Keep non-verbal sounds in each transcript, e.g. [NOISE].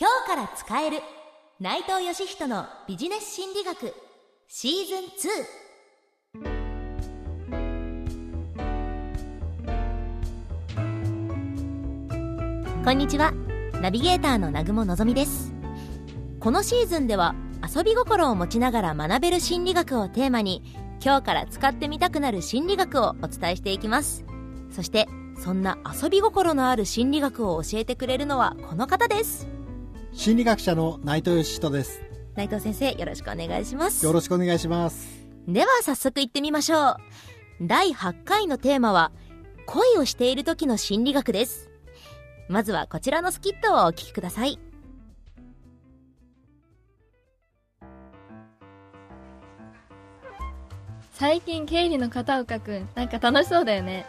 今日から使える。内藤義人のビジネス心理学。シーズン2こんにちは。ナビゲーターの南雲のぞみです。このシーズンでは遊び心を持ちながら学べる心理学をテーマに今日から使ってみたくなる心理学をお伝えしていきます。そしてそんな遊び心のある心理学を教えてくれるのはこの方です。心理学者の内藤義人です。内藤先生よろしくお願いします。よろしくお願いします。では早速行ってみましょう。第8回のテーマは恋をしている時の心理学です。まずはこちらのスキットをお聞きください。最近経理の片岡くんなんか楽しそうだよね。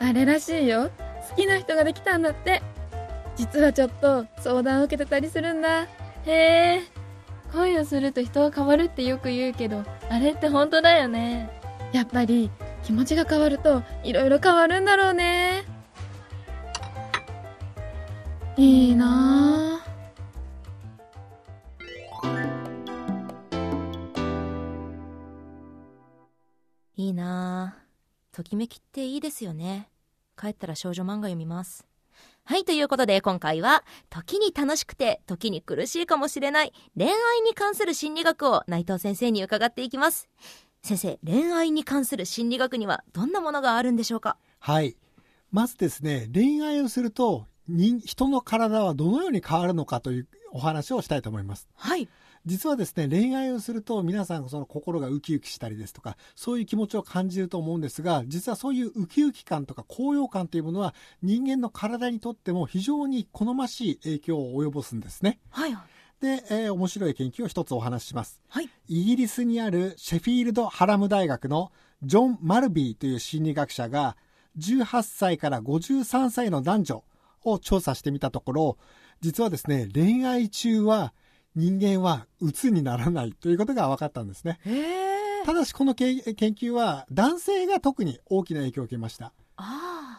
あれらしいよ。好きな人ができたんだって実はちょっと相談を受けてたりするんだ。へえ。恋をすると人は変わるってよく言うけどあれって本当だよね。やっぱり気持ちが変わるといろいろ変わるんだろうね。いいなぁ。いいなぁ。ときめきっていいですよね。帰ったら少女漫画読みます。はい、ということで今回は、時に楽しくて、時に苦しいかもしれない恋愛に関する心理学を内藤先生に伺っていきます。先生、恋愛に関する心理学にはどんなものがあるんでしょうか？はいまずですね恋愛をすると人人の体はどのように変わるのかというお話をしたいと思いますはい。実はですね恋愛をすると皆さんその心がウキウキしたりですとかそういう気持ちを感じると思うんですが実はそういうウキウキ感とか高揚感というものは人間の体にとっても非常に好ましい影響を及ぼすんですねはい。で、えー面白い研究を一つお話ししますはい。イギリスにあるシェフィールド・ハラム大学のジョン・マルビーという心理学者が18歳から53歳の男女を調査してみたところ実はですね恋愛中は人間は鬱にならないということが分かったんですね。ただしこのけ研究は男性が特に大きな影響を受けました。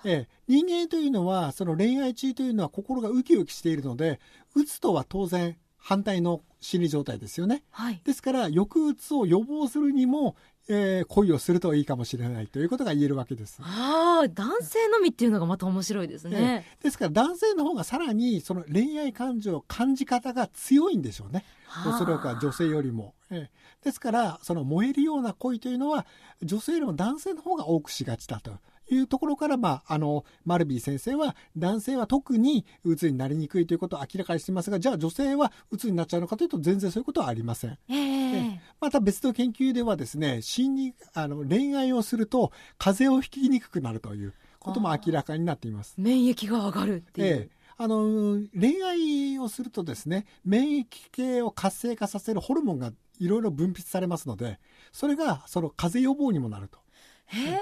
ええ、人間というのはその恋愛中というのは心がウキウキしているので鬱とは当然反対の心理状態ですよねはい。ですから抑うつを予防するにも、えー恋をするといいかもしれないということが言えるわけです。ああ、男性のみっていうのがまた面白いですね。ですから男性の方がさらにその恋愛感情感じ方が強いんでしょうね。おそらくは女性よりも。ええですからその燃えるような恋というのは女性よりも男性の方が多くしがちだと。いうところから、まあ、あの、マルビー先生は、男性は特に鬱になりにくいということを明らかにしていますが、じゃあ女性は鬱になっちゃうのかというと、全然そういうことはありません。ええまた別の研究ではですね心理あの恋愛をすると風邪をひきにくくなるということも明らかになっています。免疫が上がるっていう。ええあの恋愛をするとですね免疫系を活性化させるホルモンがいろいろ分泌されますのでそれがその風邪予防にもなると。へえ。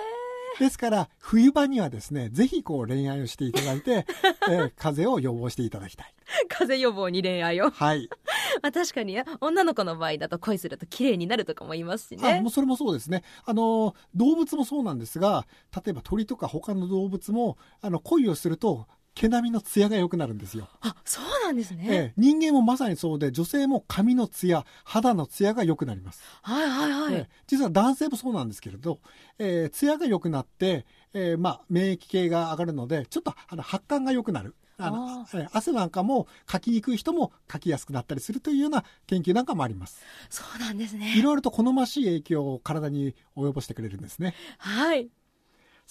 ですから冬場にはですねぜひこう恋愛をしていただいて、[LAUGHS] ええ風邪を予防していただきたい。風邪予防に恋愛を。はい。[LAUGHS] まあ確かに女の子の場合だと恋すると綺麗になるとかも言いますしねあもう。それもそうですねあの動物もそうなんですが例えば鳥とか他の動物もあの恋をすると毛並みのツヤが良くなるんですよ、あ、そうなんですね。ええ、人間もまさにそうで女性も髪のツヤ肌のツヤが良くなります、はいはいはい。ええ実は男性もそうなんですけれど、えー、ツヤが良くなって、えーまあ、免疫系が上がるのでちょっとあの発汗が良くなるあのあええ汗なんかもかきにくい人もかきやすくなったりするというような研究なんかもありますそうなんですいね。ろいろと好ましい影響を体に及ぼしてくれるんですね。はい。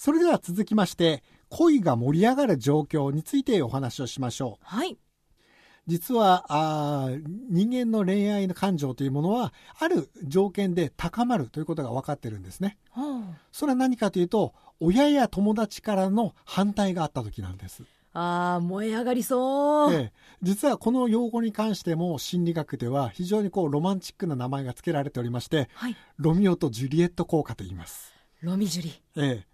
それでは続きまして、恋が盛り上がる状況についてお話をしましょう。はい。実は、あー人間の恋愛の感情というものは、ある条件で高まるということが分かってるんですね。ほうそれは何かというと、親や友達からの反対があった時なんです。ああ、燃え上がりそう。ええ実はこの用語に関しても心理学では非常にこうロマンチックな名前が付けられておりまして、はい。ロミオとジュリエット効果と言います。ロミジュリ。ええ、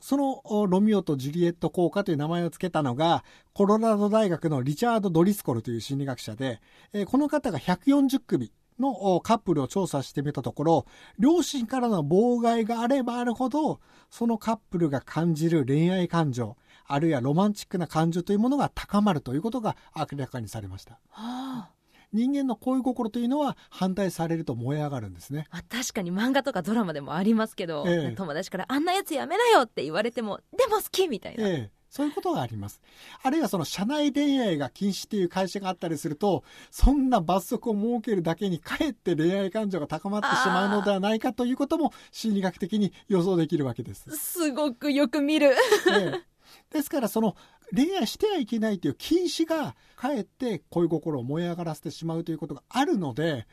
そのロミオとジュリエット効果という名前を付けたのがコロラド大学のリチャード・ドリスコルという心理学者で、この方が140組のカップルを調査してみたところ両親からの妨害があればあるほどそのカップルが感じる恋愛感情あるいはロマンチックな感情というものが高まるということが明らかにされました。はあ人間の恋心というのは反対されると燃え上がるんですね。まあ、確かに漫画とかドラマでもありますけど、ええ友達からあんなやつやめなよって言われてもでも好きみたいな、ええ、そういうことがあります。あるいはその社内恋愛が禁止っていう会社があったりすると、そんな罰則を設けるだけにかえって恋愛感情が高まってしまうのではないかということも心理学的に予想できるわけです。すごくよく見るええですからその恋愛してはいけないという禁止がかえって恋心を燃え上がらせてしまうということがあるので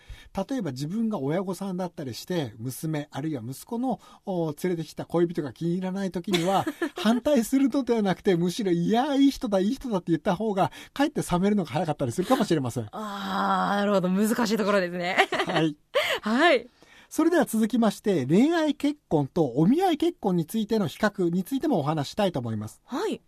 例えば自分が親御さんだったりして娘あるいは息子のお連れてきた恋人が気に入らない時には [LAUGHS] 反対するのではなくてむしろいやいい人だいい人だって言った方がかえって冷めるのが早かったりするかもしれません。ああなるほど。難しいところですね。はい。[LAUGHS] はいそれでは続きまして恋愛結婚とお見合い結婚についての比較についてもお話ししたいと思います。はい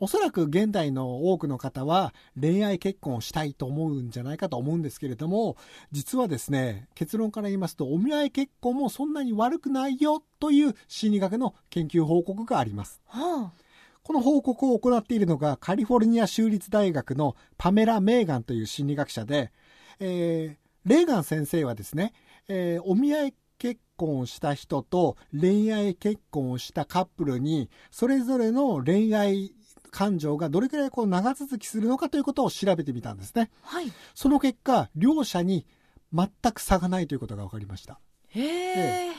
おそらく現代の多くの方は恋愛結婚をしたいと思うんじゃないかと思うんですけれども、実はですね、結論から言いますと、お見合い結婚もそんなに悪くないよという心理学の研究報告があります。はこの報告を行っているのがカリフォルニア州立大学のパメラ・メーガンという心理学者で、えーレーガン先生はですね、えーお見合い結婚をした人と恋愛結婚をしたカップルにそれぞれの恋愛感情がどれくらいこう長続きするのかということを調べてみたんですね。あはいその結果、両者に全く差がないということが分かりました。へえ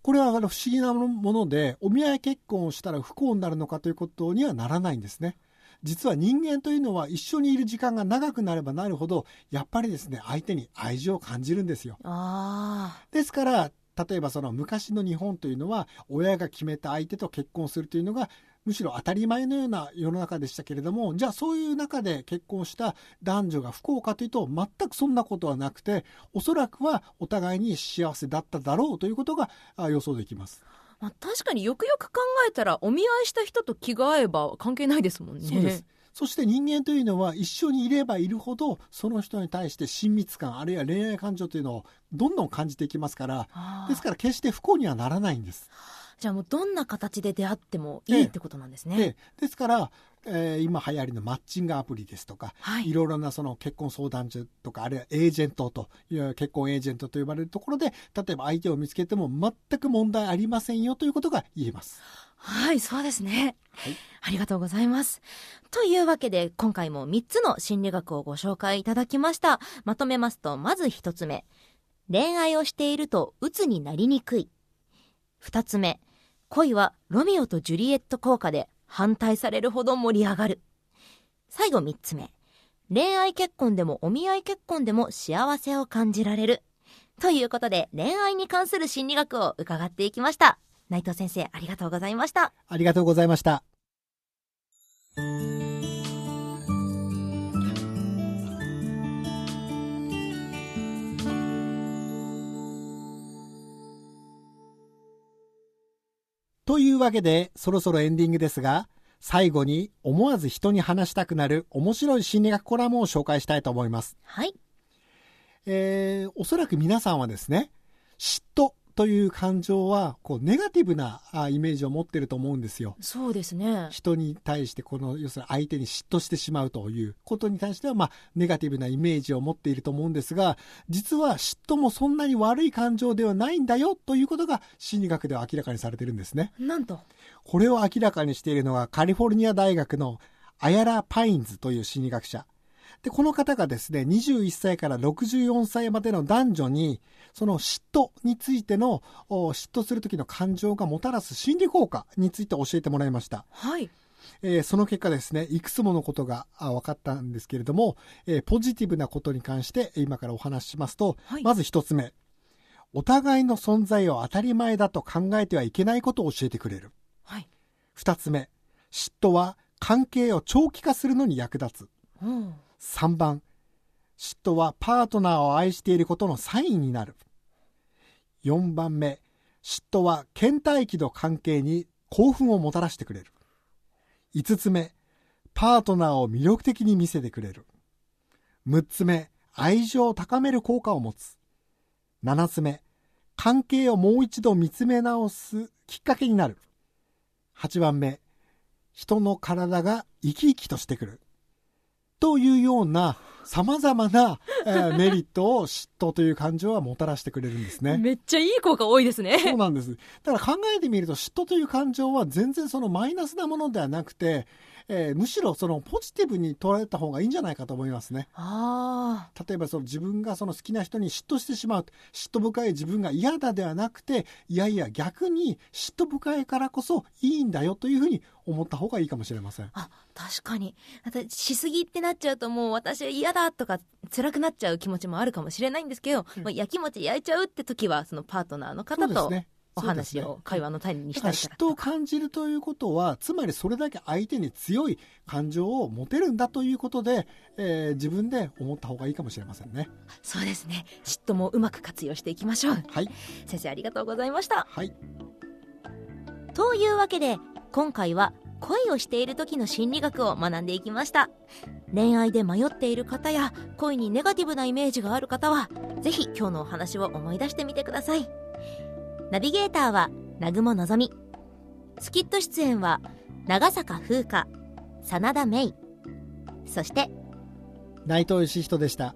これはあの不思議なもので、お見合い結婚をしたら不幸になるのかということにはならないんですね。実は人間というのは一緒にいる時間が長くなればなるほど、やっぱりですね、相手に愛情を感じるんですよ。あですから、例えばその昔の日本というのは、親が決めた相手と結婚するというのが、むしろ当たり前のような世の中でしたけれども、じゃあそういう中で結婚した男女が不幸かというと、全くそんなことはなくて、おそらくはお互いに幸せだっただろうということがあ予想できます。まあ、確かによくよく考えたらお見合いした人と気が合えば関係ないですもんねそうです。そして人間というのは一緒にいればいるほどその人に対して親密感あるいは恋愛感情というのをどんどん感じていきますからですから決して不幸にはならないんです。じゃあもうどんな形で出会ってもいいってことなんですね、でですから、えー今流行りのマッチングアプリですとか、はいいろいろなその結婚相談所とかあるいはエージェントという結婚エージェントと呼ばれるところで例えば相手を見つけても全く問題ありませんよということが言えます。はい、そうですね。はいありがとうございます。というわけで、今回も3つの心理学をご紹介いただきました。まとめますと、まず1つ目。恋愛をしていると鬱になりにくい。2つ目。恋はロミオとジュリエット効果で反対されるほど盛り上がる。最後3つ目。恋愛結婚でもお見合い結婚でも幸せを感じられる。ということで、恋愛に関する心理学を伺っていきました。内藤先生、ありがとうございました。ありがとうございました。というわけで、そろそろエンディングですが、最後に思わず人に話したくなる面白い心理学コラムを紹介したいと思います。はい。えーおそらく皆さんはですね、嫉妬という感情は、こう、ネガティブなあイメージを持ってると思うんですよ。そうですね。人に対してこの要するに相手に嫉妬してしまうということに対してはまあネガティブなイメージを持っていると思うんですが実は嫉妬もそんなに悪い感情ではないんだよということが心理学では明らかにされてるんですねなんと。これを明らかにしているのがカリフォルニア大学のアヤラ・パインズという心理学者でこの方がですね21歳から64歳までの男女にその嫉妬についてのお嫉妬する時の感情がもたらす心理効果について教えてもらいましたはい。えーその結果ですね、いくつものことがあ分かったんですけれども、えーポジティブなことに関して今からお話ししますと、はいまず一つ目、お互いの存在を当たり前だと考えてはいけないことを教えてくれる。はい。二つ目、嫉妬は関係を長期化するのに役立つ。うん。3番、嫉妬はパートナーを愛していることのサインになる。4番目、嫉妬は倦怠期の関係に興奮をもたらしてくれる。5つ目、パートナーを魅力的に見せてくれる。6つ目、愛情を高める効果を持つ。7つ目、関係をもう一度見つめ直すきっかけになる。8番目、人の体が生き生きとしてくる。というような様々な、えー [LAUGHS] メリットを嫉妬という感情はもたらしてくれるんですね。めっちゃいい効果多いですそうね。なんです。だから考えてみると嫉妬という感情は全然そのマイナスなものではなくて、えーむしろそのポジティブに捉えた方がいいんじゃないかと思いますね。あ例えばその自分がその好きな人に嫉妬してしまう嫉妬深い自分が嫌だではなくていやいや逆に嫉妬深いからこそいいんだよというふうに思った方がいいかもしれませんあ。あ、確かに。しすぎってなっちゃうともう私は嫌だとか辛くなっちゃう気持ちもあるかもしれないんですけど、うんまあ、やきもち焼いちゃうって時は、そのパートナーのそ方とうですねお話を会話の種にしたりしたら妬を感じるということはつまりそれだけ相手に強い感情を持てるんだということで、えー自分で思った方がいいかもしれませんね。そうですね。嫉妬もうまく活用していきましょう。はい。先生ありがとうございました。はい。というわけで今回は恋をしている時の心理学を学んでいきました。恋愛で迷っている方や恋にネガティブなイメージがある方はぜひ今日のお話を思い出してみてくださいナビゲーターは南雲のぞみスキット出演は長坂風花真田芽衣。そして内藤義人でした。